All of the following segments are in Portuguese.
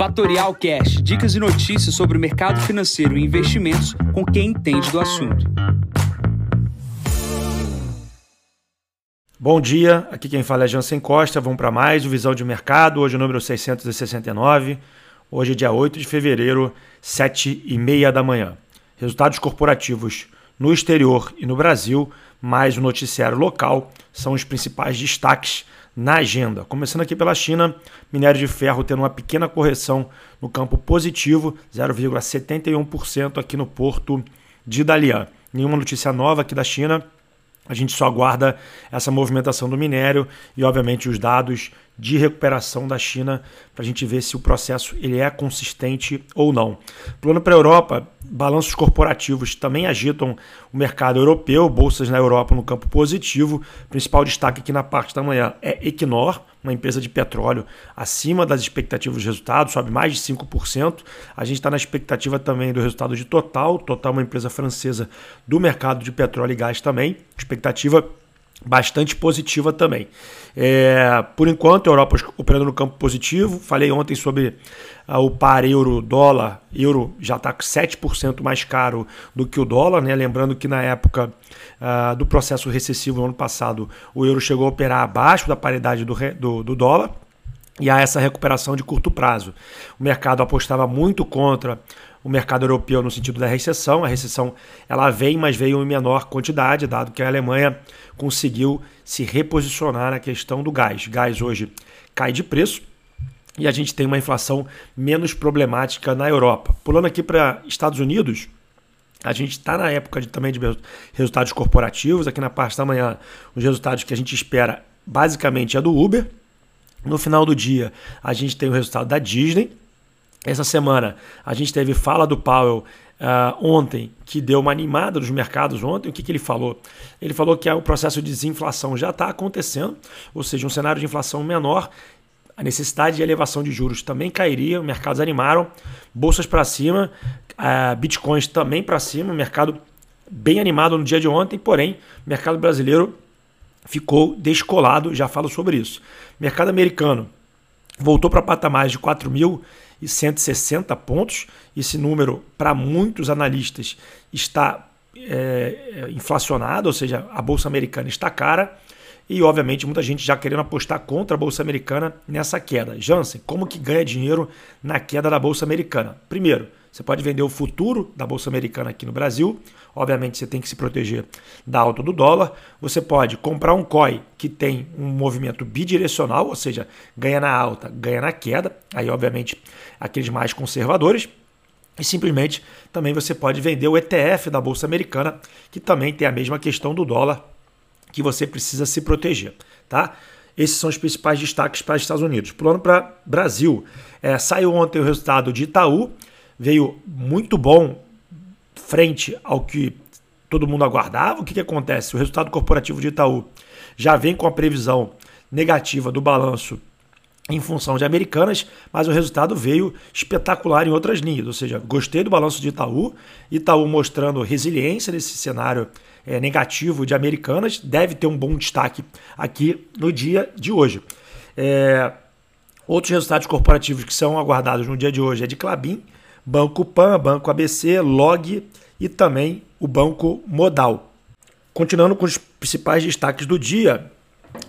Fatorial Cash, dicas e notícias sobre o mercado financeiro e investimentos com quem entende do assunto. Bom dia, aqui quem fala é Jansen Costa. Vamos para mais o Visão de Mercado, hoje o número 669. Hoje é dia 8 de fevereiro, 7 e meia da manhã. Resultados corporativos no exterior e no Brasil, mais o noticiário local, são os principais destaques na agenda. Começando aqui pela China, minério de ferro tendo uma pequena correção no campo positivo, 0,71% aqui no porto de Dalian. Nenhuma notícia nova aqui da China, a gente só aguarda essa movimentação do minério e, obviamente, os dados de recuperação da China para a gente ver se o processo ele é consistente ou não. Plano para a Europa, balanços corporativos também agitam o mercado europeu, bolsas na Europa no campo positivo. Principal destaque aqui na parte da manhã é Equinor, uma empresa de petróleo acima das expectativas de resultado, sobe mais de 5%. A gente está na expectativa também do resultado de Total, Total é uma empresa francesa do mercado de petróleo e gás também, expectativa bastante positiva também. É, por enquanto, a Europa operando no campo positivo. Falei ontem sobre ah, o par euro-dólar. Euro já está 7% mais caro do que o dólar. Né? Lembrando que na época ah, do processo recessivo no ano passado, o euro chegou a operar abaixo da paridade do, do, do dólar e há essa recuperação de curto prazo. O mercado apostava muito contra o mercado europeu no sentido da recessão. A recessão ela vem, mas veio em menor quantidade, dado que a Alemanha conseguiu se reposicionar na questão do gás. Gás hoje cai de preço e a gente tem uma inflação menos problemática na Europa. Pulando aqui para Estados Unidos, a gente está na época de, também de resultados corporativos. Aqui na parte da manhã, os resultados que a gente espera basicamente é do Uber. No final do dia, a gente tem o resultado da Disney. Essa semana, a gente teve fala do Powell uh, ontem, que deu uma animada nos mercados ontem. O que, que ele falou? Ele falou que o processo de desinflação já está acontecendo, ou seja, um cenário de inflação menor. A necessidade de elevação de juros também cairia, os mercados animaram, bolsas para cima, uh, bitcoins também para cima, mercado bem animado no dia de ontem, porém, mercado brasileiro ficou descolado, já falo sobre isso. Mercado americano voltou para patamares de 4.160 pontos. Esse número, para muitos analistas, está é, inflacionado, ou seja, a Bolsa Americana está cara. E, obviamente, muita gente já querendo apostar contra a Bolsa Americana nessa queda. Jansen, como que ganha dinheiro na queda da Bolsa Americana? Primeiro, você pode vender o futuro da Bolsa Americana aqui no Brasil. Obviamente, você tem que se proteger da alta do dólar. Você pode comprar um COI que tem um movimento bidirecional, ou seja, ganha na alta, ganha na queda. Aí, obviamente, aqueles mais conservadores. E simplesmente também você pode vender o ETF da Bolsa Americana, que também tem a mesma questão do dólar que você precisa se proteger, tá? Esses são os principais destaques para os Estados Unidos. Pulando para Brasil, é, saiu ontem o resultado de Itaú, veio muito bom frente ao que todo mundo aguardava. O que, que acontece? O resultado corporativo de Itaú já vem com a previsão negativa do balanço em função de Americanas, mas o resultado veio espetacular em outras linhas. Ou seja, gostei do balanço de Itaú, Itaú mostrando resiliência nesse cenário é, negativo de Americanas, deve ter um bom destaque aqui no dia de hoje. É, outros resultados corporativos que são aguardados no dia de hoje é de Clabin, Banco Pan, Banco ABC, Log e também o Banco Modal. Continuando com os principais destaques do dia,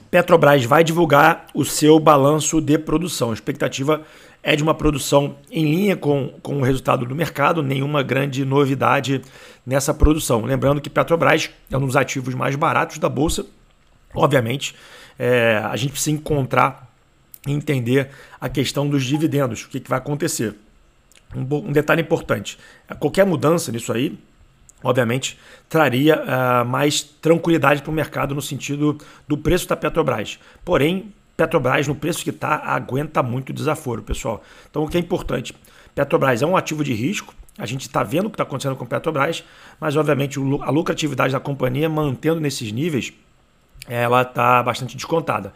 Petrobras vai divulgar o seu balanço de produção. A expectativa é de uma produção em linha com, com o resultado do mercado, nenhuma grande novidade nessa produção. Lembrando que Petrobras é um dos ativos mais baratos da Bolsa. Obviamente, é, a gente precisa encontrar e entender a questão dos dividendos, o que, que vai acontecer. Um, um detalhe importante: qualquer mudança nisso aí, obviamente, traria uh, mais tranquilidade para o mercado no sentido do preço da Petrobras. Porém, Petrobras, no preço que está, aguenta muito desaforo, pessoal. Então, o que é importante? Petrobras é um ativo de risco, a gente está vendo o que está acontecendo com Petrobras, mas, obviamente, a lucratividade da companhia, mantendo nesses níveis, ela está bastante descontada.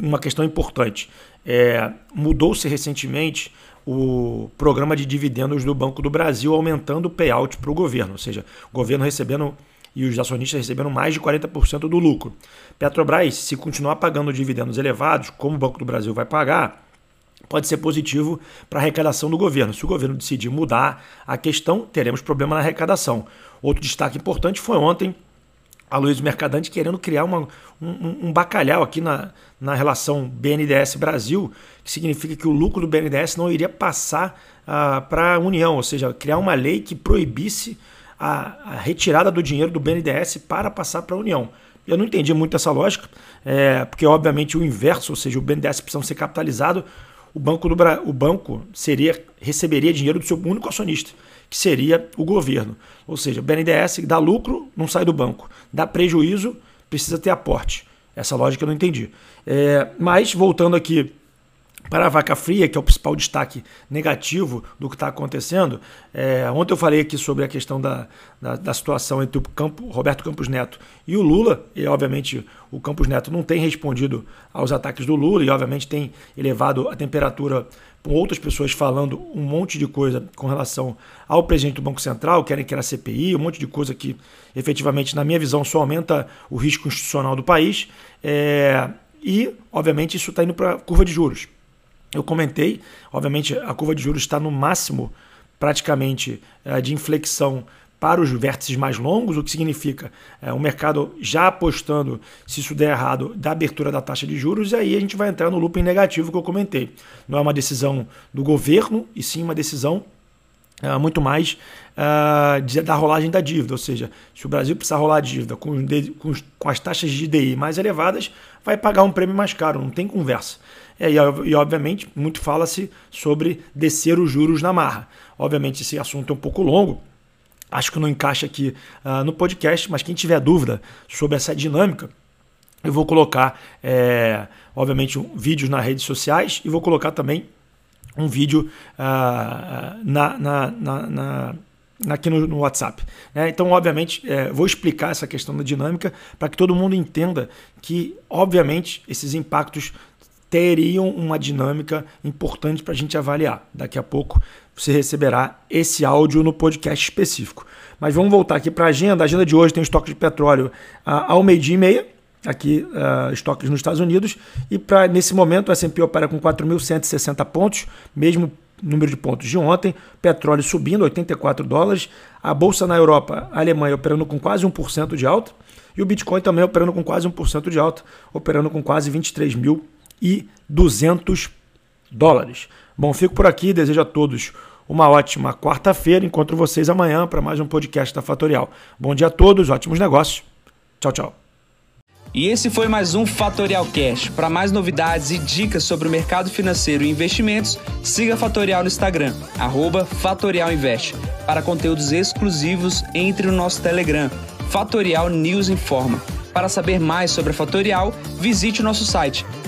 Uma questão importante: é, mudou-se recentemente o programa de dividendos do Banco do Brasil, aumentando o payout para o governo, ou seja, o governo recebendo e os acionistas recebendo mais de 40% do lucro. Petrobras, se continuar pagando dividendos elevados, como o Banco do Brasil vai pagar, pode ser positivo para a arrecadação do governo. Se o governo decidir mudar a questão, teremos problema na arrecadação. Outro destaque importante foi ontem a Luiz Mercadante querendo criar uma, um, um, bacalhau aqui na, na relação BNDES-Brasil, que significa que o lucro do BNDES não iria passar uh, para a União, ou seja, criar uma lei que proibisse a, a retirada do dinheiro do BNDES para passar para a União. Eu não entendi muito essa lógica, é, porque obviamente o inverso, ou seja, o BNDES precisa ser capitalizado, o banco, do, o banco seria, receberia dinheiro do seu único acionista, que seria o governo. Ou seja, BNDES dá lucro, não sai do banco. Dá prejuízo, precisa ter aporte. Essa lógica eu não entendi. É, mas, voltando aqui para a vaca fria, que é o principal destaque negativo do que está acontecendo, é, ontem eu falei aqui sobre a questão da, da, da, situação entre o Campo, Roberto Campos Neto e o Lula, e obviamente o Campos Neto não tem respondido aos ataques do Lula e obviamente tem elevado a temperatura com outras pessoas falando um monte de coisa com relação ao presidente do Banco Central, querem que era CPI, um monte de coisa que efetivamente, na minha visão, só aumenta o risco institucional do país. É, e, obviamente, isso está indo para a curva de juros. Eu comentei, obviamente, a curva de juros está no máximo praticamente é, de inflexão para os vértices mais longos, o que significa é, o mercado já apostando, se isso der errado, da abertura da taxa de juros, e aí a gente vai entrar no looping negativo que eu comentei. Não é uma decisão do governo, e sim uma decisão é, muito mais de, da rolagem da dívida, ou seja, se o Brasil precisar rolar a dívida com, com, com, as taxas de DI mais elevadas, vai pagar um prêmio mais caro, não tem conversa. É, e, e, obviamente, muito fala-se sobre descer os juros na marra. Obviamente, esse assunto é um pouco longo, acho que não encaixa aqui uh, no podcast, mas quem tiver dúvida sobre essa dinâmica, eu vou colocar, é, obviamente, um, vídeos nas redes sociais e vou colocar também um vídeo uh, na, na, na, na aqui no, no WhatsApp. Né? Então, obviamente, é, vou explicar essa questão da dinâmica para que todo mundo entenda que, obviamente, esses impactos teriam uma dinâmica importante para a gente avaliar. Daqui a pouco você receberá esse áudio no podcast específico. Mas vamos voltar aqui para a agenda. A agenda de hoje tem estoque de petróleo uh, ao meio-dia e meia aqui uh, estoques nos Estados Unidos e para nesse momento o S&P opera com 4.160 pontos, mesmo número de pontos de ontem, petróleo subindo 84 dólares, a bolsa na Europa, a Alemanha operando com quase 1% de alta e o Bitcoin também operando com quase 1% de alta, operando com quase 23.200 dólares. Bom, fico por aqui, desejo a todos uma ótima quarta-feira, encontro vocês amanhã para mais um podcast da Fatorial. Bom dia a todos, ótimos negócios. Tchau, tchau. E esse foi mais um Fatorial Cash. Para mais novidades e dicas sobre o mercado financeiro e investimentos, siga a Fatorial no Instagram, @fatorialinvest. Para conteúdos exclusivos, entre no nosso Telegram, Fatorial News Informa. Para saber mais sobre a Fatorial, visite o nosso site